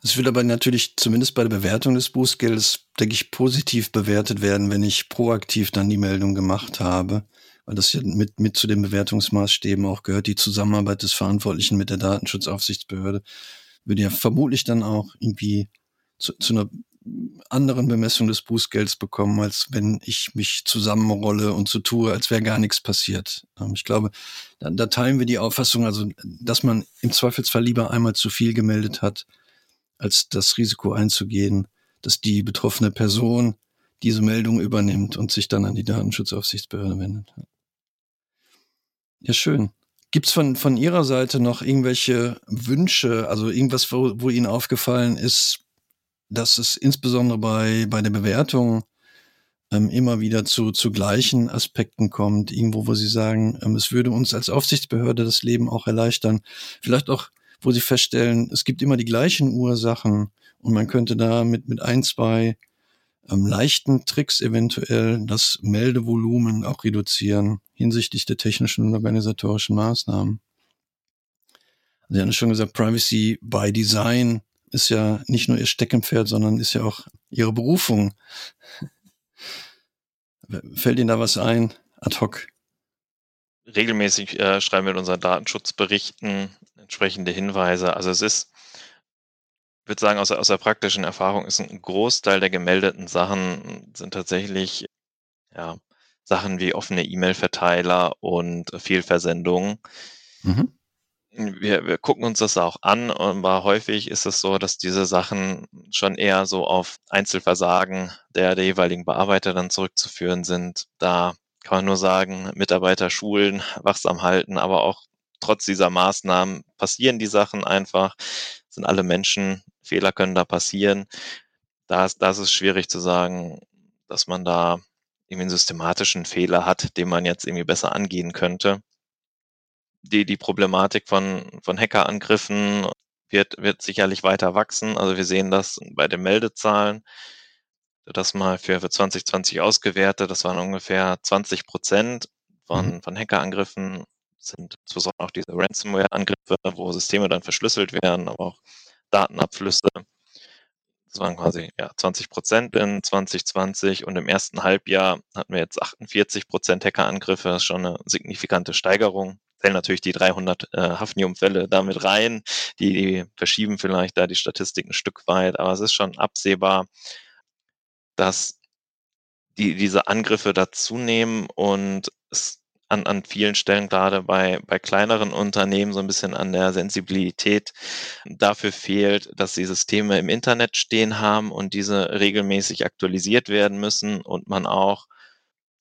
Es wird aber natürlich zumindest bei der Bewertung des Bußgeldes, denke ich, positiv bewertet werden, wenn ich proaktiv dann die Meldung gemacht habe, weil das ja mit, mit zu den Bewertungsmaßstäben auch gehört, die Zusammenarbeit des Verantwortlichen mit der Datenschutzaufsichtsbehörde würde ja vermutlich dann auch irgendwie zu, zu einer anderen Bemessung des Bußgelds bekommen, als wenn ich mich zusammenrolle und so tue, als wäre gar nichts passiert. Ähm, ich glaube, da, da teilen wir die Auffassung, also dass man im Zweifelsfall lieber einmal zu viel gemeldet hat, als das Risiko einzugehen, dass die betroffene Person diese Meldung übernimmt und sich dann an die Datenschutzaufsichtsbehörde wendet. Ja, schön. Gibt's von, von Ihrer Seite noch irgendwelche Wünsche, also irgendwas, wo, wo Ihnen aufgefallen ist, dass es insbesondere bei, bei der Bewertung ähm, immer wieder zu, zu gleichen Aspekten kommt, irgendwo, wo Sie sagen, ähm, es würde uns als Aufsichtsbehörde das Leben auch erleichtern. Vielleicht auch, wo Sie feststellen, es gibt immer die gleichen Ursachen und man könnte da mit, mit ein, zwei ähm, leichten Tricks eventuell das Meldevolumen auch reduzieren hinsichtlich der technischen und organisatorischen Maßnahmen. Sie haben schon gesagt, Privacy by Design ist ja nicht nur ihr Steckenpferd, sondern ist ja auch ihre Berufung. Fällt Ihnen da was ein, ad hoc? Regelmäßig äh, schreiben wir in unseren Datenschutzberichten entsprechende Hinweise. Also es ist, ich würde sagen, aus, aus der praktischen Erfahrung ist ein Großteil der gemeldeten Sachen sind tatsächlich ja, Sachen wie offene E-Mail-Verteiler und Fehlversendungen. Mhm wir, wir gucken uns das auch an, aber häufig ist es so, dass diese Sachen schon eher so auf Einzelversagen der, der jeweiligen Bearbeiter dann zurückzuführen sind. Da kann man nur sagen, Mitarbeiter schulen, wachsam halten, aber auch trotz dieser Maßnahmen passieren die Sachen einfach, sind alle Menschen, Fehler können da passieren. Da ist, da ist schwierig zu sagen, dass man da irgendwie einen systematischen Fehler hat, den man jetzt irgendwie besser angehen könnte die, die Problematik von, von Hackerangriffen wird, wird sicherlich weiter wachsen. Also wir sehen das bei den Meldezahlen. Das mal für, für 2020 ausgewertet, das waren ungefähr 20 Prozent von, mhm. von Hackerangriffen, sind insbesondere auch diese Ransomware-Angriffe, wo Systeme dann verschlüsselt werden, aber auch Datenabflüsse. Das waren quasi ja, 20 Prozent in 2020 und im ersten Halbjahr hatten wir jetzt 48 Prozent Hackerangriffe. Das ist schon eine signifikante Steigerung zählen natürlich die 300 äh, Hafnium-Fälle damit rein. Die, die verschieben vielleicht da die Statistik ein Stück weit, aber es ist schon absehbar, dass die, diese Angriffe dazunehmen und es an, an vielen Stellen, gerade bei, bei kleineren Unternehmen, so ein bisschen an der Sensibilität dafür fehlt, dass sie Systeme im Internet stehen haben und diese regelmäßig aktualisiert werden müssen und man auch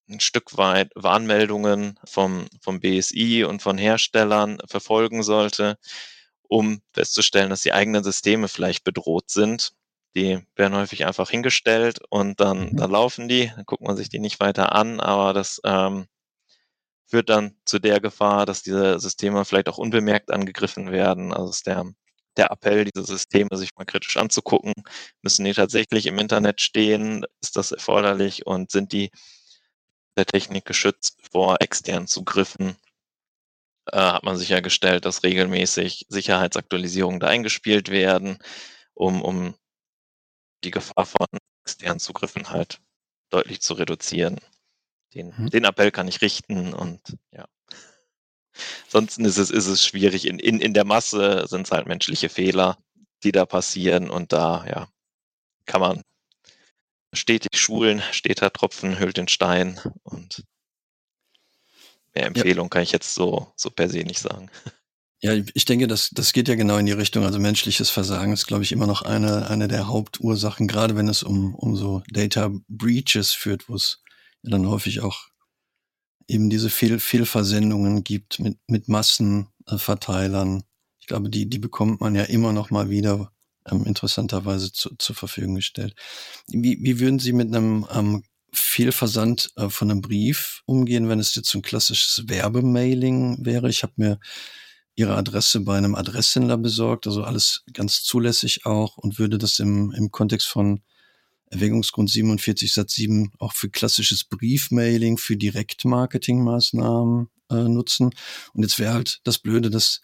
ein Stück weit Warnmeldungen vom, vom BSI und von Herstellern verfolgen sollte, um festzustellen, dass die eigenen Systeme vielleicht bedroht sind. Die werden häufig einfach hingestellt und dann, mhm. dann laufen die, dann guckt man sich die nicht weiter an, aber das ähm, führt dann zu der Gefahr, dass diese Systeme vielleicht auch unbemerkt angegriffen werden. Also ist der, der Appell, diese Systeme sich mal kritisch anzugucken. Müssen die tatsächlich im Internet stehen? Ist das erforderlich? Und sind die der Technik geschützt vor externen Zugriffen. äh, hat man sichergestellt, dass regelmäßig Sicherheitsaktualisierungen da eingespielt werden, um, um die Gefahr von externen Zugriffen halt deutlich zu reduzieren. Den, mhm. den Appell kann ich richten und ja. Ansonsten ist es, ist es schwierig. In, in, in der Masse sind es halt menschliche Fehler, die da passieren und da, ja, kann man stetig schulen, steter Tropfen hüllt den Stein und mehr Empfehlung ja. kann ich jetzt so, so per se nicht sagen. Ja, ich denke, das, das geht ja genau in die Richtung. Also menschliches Versagen ist, glaube ich, immer noch eine, eine der Hauptursachen, gerade wenn es um, um so Data Breaches führt, wo es ja dann häufig auch eben diese Fehl, Fehlversendungen gibt mit, mit Massenverteilern. Ich glaube, die, die bekommt man ja immer noch mal wieder ähm, interessanterweise zu, zur Verfügung gestellt. Wie, wie würden Sie mit einem ähm, Fehlversand äh, von einem Brief umgehen, wenn es jetzt so ein klassisches Werbemailing wäre? Ich habe mir Ihre Adresse bei einem Adresshändler besorgt, also alles ganz zulässig auch und würde das im, im Kontext von Erwägungsgrund 47 Satz 7 auch für klassisches Briefmailing, für Direktmarketingmaßnahmen äh, nutzen. Und jetzt wäre halt das Blöde, dass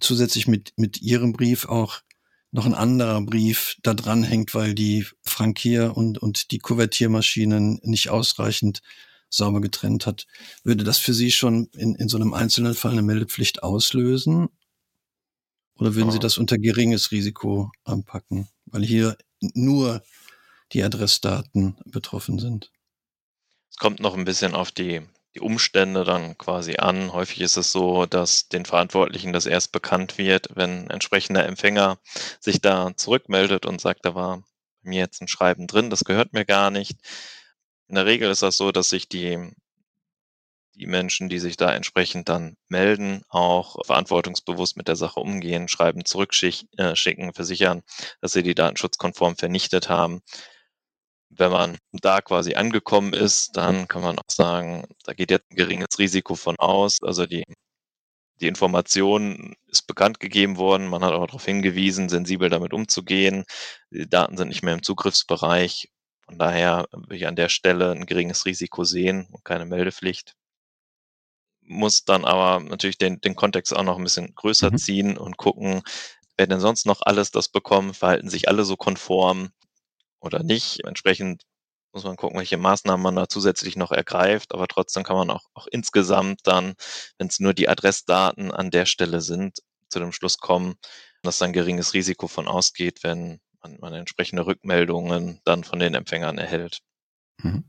zusätzlich mit, mit Ihrem Brief auch noch ein anderer Brief da dran hängt, weil die Frankier- und, und die Kuvertiermaschinen nicht ausreichend sauber getrennt hat. Würde das für Sie schon in, in so einem einzelnen Fall eine Meldepflicht auslösen? Oder würden Sie das unter geringes Risiko anpacken? Weil hier nur die Adressdaten betroffen sind. Es kommt noch ein bisschen auf die, die Umstände dann quasi an. Häufig ist es so, dass den Verantwortlichen das erst bekannt wird, wenn entsprechender Empfänger sich da zurückmeldet und sagt, da war bei mir jetzt ein Schreiben drin, das gehört mir gar nicht. In der Regel ist das so, dass sich die, die Menschen, die sich da entsprechend dann melden, auch verantwortungsbewusst mit der Sache umgehen, Schreiben zurückschicken, äh, versichern, dass sie die datenschutzkonform vernichtet haben wenn man da quasi angekommen ist, dann kann man auch sagen, da geht jetzt ein geringes Risiko von aus. Also die, die Information ist bekannt gegeben worden, man hat aber darauf hingewiesen, sensibel damit umzugehen. Die Daten sind nicht mehr im Zugriffsbereich. Von daher will ich an der Stelle ein geringes Risiko sehen und keine Meldepflicht. Muss dann aber natürlich den, den Kontext auch noch ein bisschen größer mhm. ziehen und gucken, wer denn sonst noch alles das bekommen, verhalten sich alle so konform oder nicht. Entsprechend muss man gucken, welche Maßnahmen man da zusätzlich noch ergreift, aber trotzdem kann man auch, auch insgesamt dann, wenn es nur die Adressdaten an der Stelle sind, zu dem Schluss kommen, dass ein geringes Risiko von ausgeht, wenn man, man entsprechende Rückmeldungen dann von den Empfängern erhält. Mhm.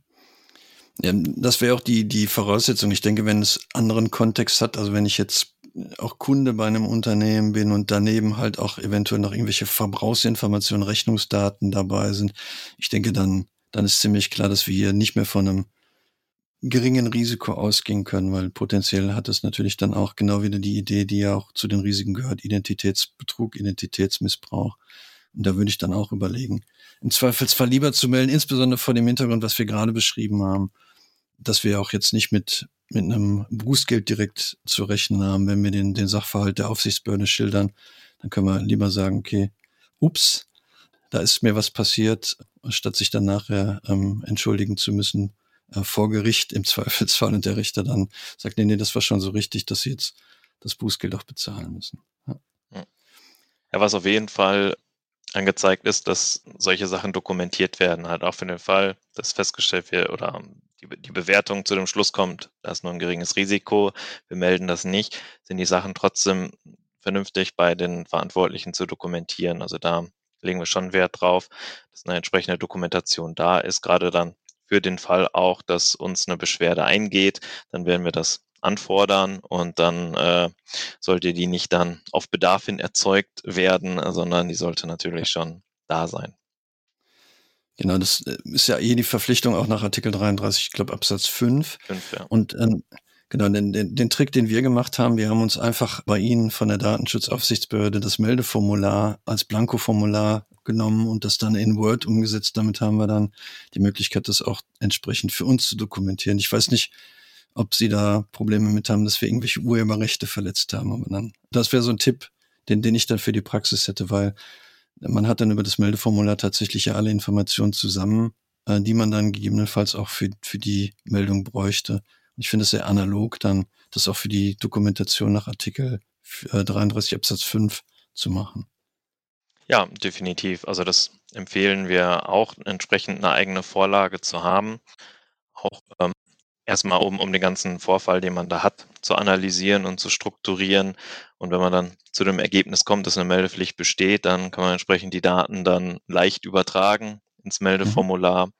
Ja, das wäre auch die, die Voraussetzung. Ich denke, wenn es anderen Kontext hat, also wenn ich jetzt auch Kunde bei einem Unternehmen bin und daneben halt auch eventuell noch irgendwelche Verbrauchsinformationen, Rechnungsdaten dabei sind, ich denke, dann, dann ist ziemlich klar, dass wir hier nicht mehr von einem geringen Risiko ausgehen können, weil potenziell hat es natürlich dann auch genau wieder die Idee, die ja auch zu den Risiken gehört, Identitätsbetrug, Identitätsmissbrauch. Und da würde ich dann auch überlegen, im Zweifelsfall lieber zu melden, insbesondere vor dem Hintergrund, was wir gerade beschrieben haben, dass wir auch jetzt nicht mit mit einem Bußgeld direkt zu rechnen haben, wenn wir den, den Sachverhalt der Aufsichtsbehörde schildern, dann können wir lieber sagen, okay, ups, da ist mir was passiert, statt sich dann nachher ähm, entschuldigen zu müssen äh, vor Gericht im Zweifelsfall und der Richter dann sagt, nee, nee, das war schon so richtig, dass sie jetzt das Bußgeld auch bezahlen müssen. Ja. ja, was auf jeden Fall angezeigt ist, dass solche Sachen dokumentiert werden, halt auch für den Fall, dass festgestellt wird oder die, die Bewertung zu dem Schluss kommt, da ist nur ein geringes Risiko, wir melden das nicht, sind die Sachen trotzdem vernünftig bei den Verantwortlichen zu dokumentieren. Also da legen wir schon Wert drauf, dass eine entsprechende Dokumentation da ist, gerade dann für den Fall auch, dass uns eine Beschwerde eingeht, dann werden wir das anfordern und dann äh, sollte die nicht dann auf Bedarf hin erzeugt werden, sondern die sollte natürlich schon da sein. Genau, das äh, ist ja eh die Verpflichtung auch nach Artikel 33, ich glaube Absatz 5. 5 ja. Und ähm, genau, den, den, den Trick, den wir gemacht haben, wir haben uns einfach bei Ihnen von der Datenschutzaufsichtsbehörde das Meldeformular als Blankoformular genommen und das dann in Word umgesetzt. Damit haben wir dann die Möglichkeit, das auch entsprechend für uns zu dokumentieren. Ich weiß nicht, ob Sie da Probleme mit haben, dass wir irgendwelche Urheberrechte verletzt haben. Aber dann, das wäre so ein Tipp, den, den ich dann für die Praxis hätte, weil man hat dann über das Meldeformular tatsächlich ja alle Informationen zusammen, äh, die man dann gegebenenfalls auch für, für die Meldung bräuchte. Und ich finde es sehr analog, dann das auch für die Dokumentation nach Artikel 33 äh, Absatz 5 zu machen. Ja, definitiv. Also das empfehlen wir auch, entsprechend eine eigene Vorlage zu haben. Auch ähm, erstmal, um, um den ganzen Vorfall, den man da hat, zu analysieren und zu strukturieren. Und wenn man dann zu dem Ergebnis kommt, dass eine Meldepflicht besteht, dann kann man entsprechend die Daten dann leicht übertragen ins mhm. Meldeformular.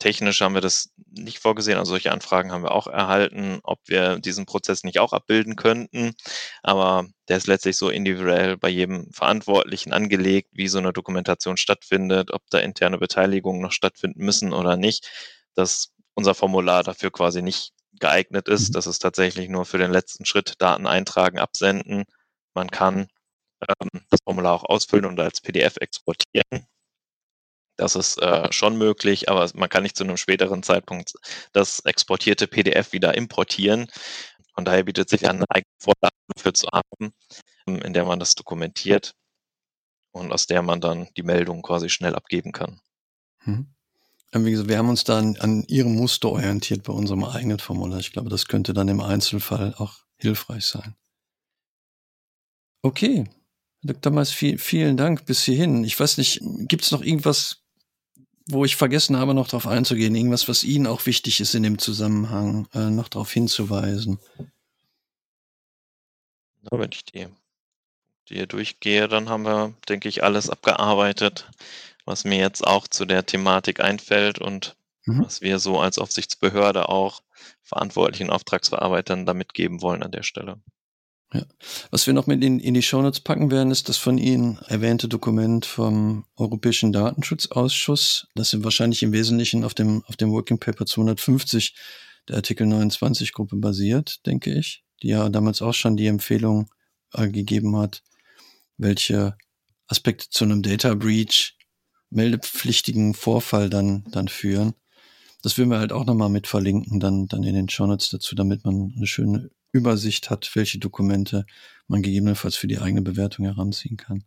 Technisch haben wir das nicht vorgesehen, also solche Anfragen haben wir auch erhalten, ob wir diesen Prozess nicht auch abbilden könnten. Aber der ist letztlich so individuell bei jedem Verantwortlichen angelegt, wie so eine Dokumentation stattfindet, ob da interne Beteiligungen noch stattfinden müssen oder nicht, dass unser Formular dafür quasi nicht geeignet ist. Mhm. Das ist tatsächlich nur für den letzten Schritt Daten eintragen, absenden. Man kann ähm, das Formular auch ausfüllen und als PDF exportieren. Das ist äh, schon möglich, aber man kann nicht zu einem späteren Zeitpunkt das exportierte PDF wieder importieren. Von daher bietet sich an, eine eigene Vorlage dafür zu haben, ähm, in der man das dokumentiert und aus der man dann die Meldung quasi schnell abgeben kann. Hm. Wie gesagt, wir haben uns dann an Ihrem Muster orientiert bei unserem eigenen Formular. Ich glaube, das könnte dann im Einzelfall auch hilfreich sein. Okay, Dr. Mais, viel, vielen Dank bis hierhin. Ich weiß nicht, gibt es noch irgendwas, wo ich vergessen habe, noch darauf einzugehen, irgendwas, was Ihnen auch wichtig ist in dem Zusammenhang, äh, noch darauf hinzuweisen. Ja, wenn ich die, die durchgehe, dann haben wir, denke ich, alles abgearbeitet, was mir jetzt auch zu der Thematik einfällt und mhm. was wir so als Aufsichtsbehörde auch verantwortlichen Auftragsverarbeitern damit geben wollen an der Stelle. Ja. Was wir noch mit in, in die Shownotes packen werden, ist das von Ihnen erwähnte Dokument vom Europäischen Datenschutzausschuss. Das sind wahrscheinlich im Wesentlichen auf dem, auf dem Working Paper 250 der Artikel 29 Gruppe basiert, denke ich, die ja damals auch schon die Empfehlung äh, gegeben hat, welche Aspekte zu einem Data Breach meldepflichtigen Vorfall dann, dann führen. Das würden wir halt auch nochmal mit verlinken, dann, dann in den Shownotes dazu, damit man eine schöne Übersicht hat, welche Dokumente man gegebenenfalls für die eigene Bewertung heranziehen kann.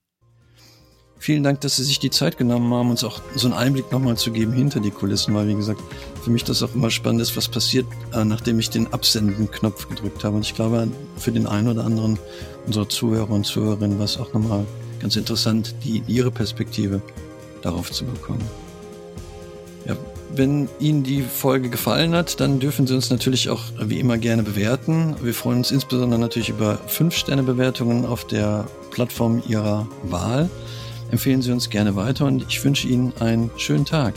Vielen Dank, dass Sie sich die Zeit genommen haben, uns auch so einen Einblick nochmal zu geben hinter die Kulissen, weil wie gesagt, für mich das auch immer spannend ist, was passiert, äh, nachdem ich den Absenden-Knopf gedrückt habe. Und ich glaube, für den einen oder anderen unserer Zuhörer und Zuhörerinnen war es auch nochmal ganz interessant, die, ihre Perspektive darauf zu bekommen. Ja, wenn Ihnen die Folge gefallen hat, dann dürfen Sie uns natürlich auch wie immer gerne bewerten. Wir freuen uns insbesondere natürlich über 5-Sterne-Bewertungen auf der Plattform Ihrer Wahl. Empfehlen Sie uns gerne weiter und ich wünsche Ihnen einen schönen Tag.